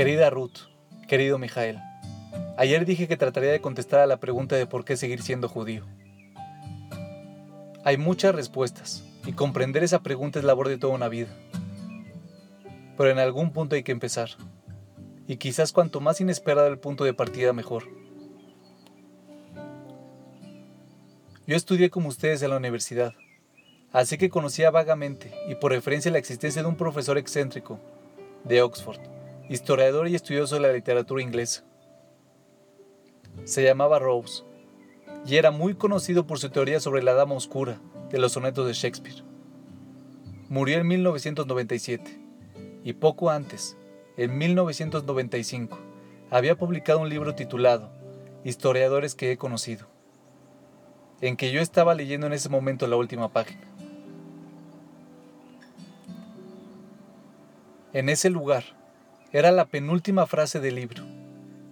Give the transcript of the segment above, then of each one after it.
Querida Ruth, querido Mijael, ayer dije que trataría de contestar a la pregunta de por qué seguir siendo judío. Hay muchas respuestas, y comprender esa pregunta es labor de toda una vida. Pero en algún punto hay que empezar, y quizás cuanto más inesperado el punto de partida mejor. Yo estudié como ustedes en la universidad, así que conocía vagamente y por referencia la existencia de un profesor excéntrico de Oxford, historiador y estudioso de la literatura inglesa. Se llamaba Rose y era muy conocido por su teoría sobre la Dama Oscura de los sonetos de Shakespeare. Murió en 1997 y poco antes, en 1995, había publicado un libro titulado Historiadores que he conocido, en que yo estaba leyendo en ese momento la última página. En ese lugar, era la penúltima frase del libro.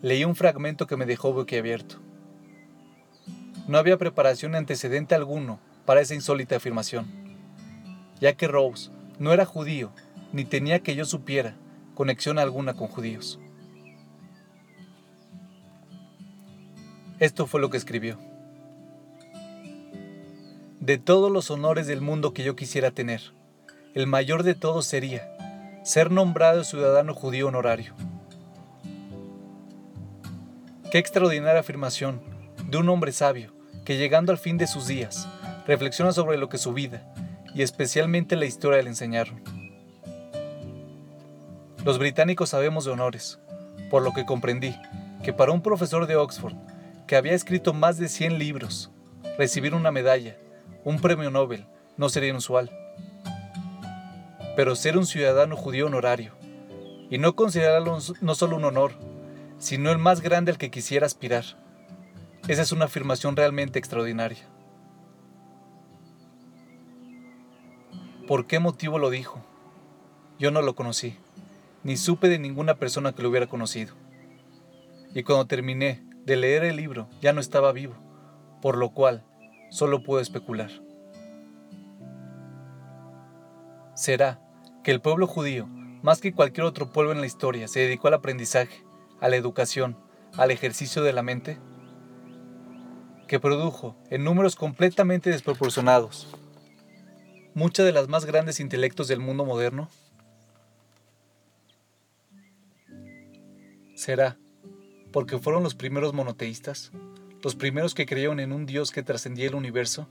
Leí un fragmento que me dejó boquiabierto. No había preparación antecedente alguno para esa insólita afirmación, ya que Rose no era judío, ni tenía que yo supiera conexión alguna con judíos. Esto fue lo que escribió. De todos los honores del mundo que yo quisiera tener, el mayor de todos sería ser nombrado ciudadano judío honorario. Qué extraordinaria afirmación de un hombre sabio que llegando al fin de sus días reflexiona sobre lo que su vida y especialmente la historia le enseñaron. Los británicos sabemos de honores, por lo que comprendí que para un profesor de Oxford que había escrito más de 100 libros, recibir una medalla, un premio Nobel, no sería inusual pero ser un ciudadano judío honorario, y no considerarlo no solo un honor, sino el más grande al que quisiera aspirar. Esa es una afirmación realmente extraordinaria. ¿Por qué motivo lo dijo? Yo no lo conocí, ni supe de ninguna persona que lo hubiera conocido. Y cuando terminé de leer el libro ya no estaba vivo, por lo cual solo puedo especular. Será que el pueblo judío, más que cualquier otro pueblo en la historia, se dedicó al aprendizaje, a la educación, al ejercicio de la mente, que produjo, en números completamente desproporcionados, muchas de las más grandes intelectos del mundo moderno? ¿Será porque fueron los primeros monoteístas, los primeros que creyeron en un Dios que trascendía el universo,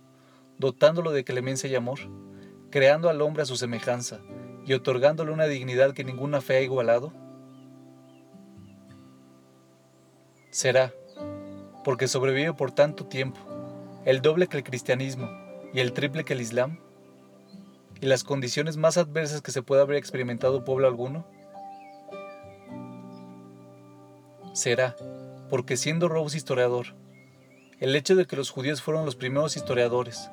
dotándolo de clemencia y amor, creando al hombre a su semejanza y otorgándole una dignidad que ninguna fe ha igualado? Será porque sobrevive por tanto tiempo, el doble que el cristianismo y el triple que el islam, y las condiciones más adversas que se pueda haber experimentado pueblo alguno? Será porque siendo Rose historiador, el hecho de que los judíos fueron los primeros historiadores,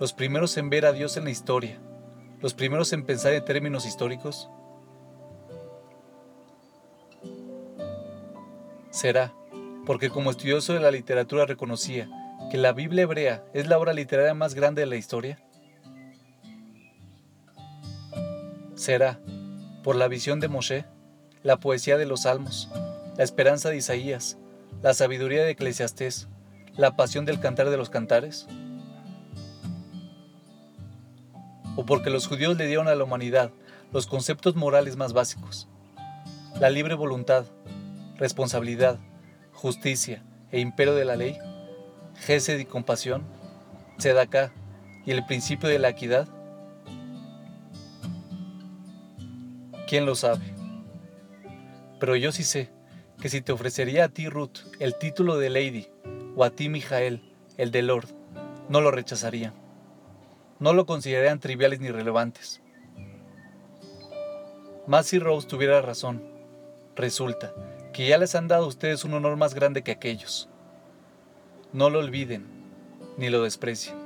los primeros en ver a Dios en la historia, los primeros en pensar en términos históricos? Será porque como estudioso de la literatura reconocía que la Biblia hebrea es la obra literaria más grande de la historia? Será por la visión de Moshe, la poesía de los salmos, la esperanza de Isaías, la sabiduría de Eclesiastés, la pasión del cantar de los cantares? O porque los judíos le dieron a la humanidad los conceptos morales más básicos. La libre voluntad, responsabilidad, justicia e imperio de la ley, gesed y compasión, tzedakah y el principio de la equidad. ¿Quién lo sabe? Pero yo sí sé que si te ofrecería a ti, Ruth, el título de Lady, o a ti, Mijael, el de Lord, no lo rechazaría no lo considerarían triviales ni relevantes. Más si Rose tuviera razón, resulta que ya les han dado a ustedes un honor más grande que aquellos. No lo olviden, ni lo desprecien.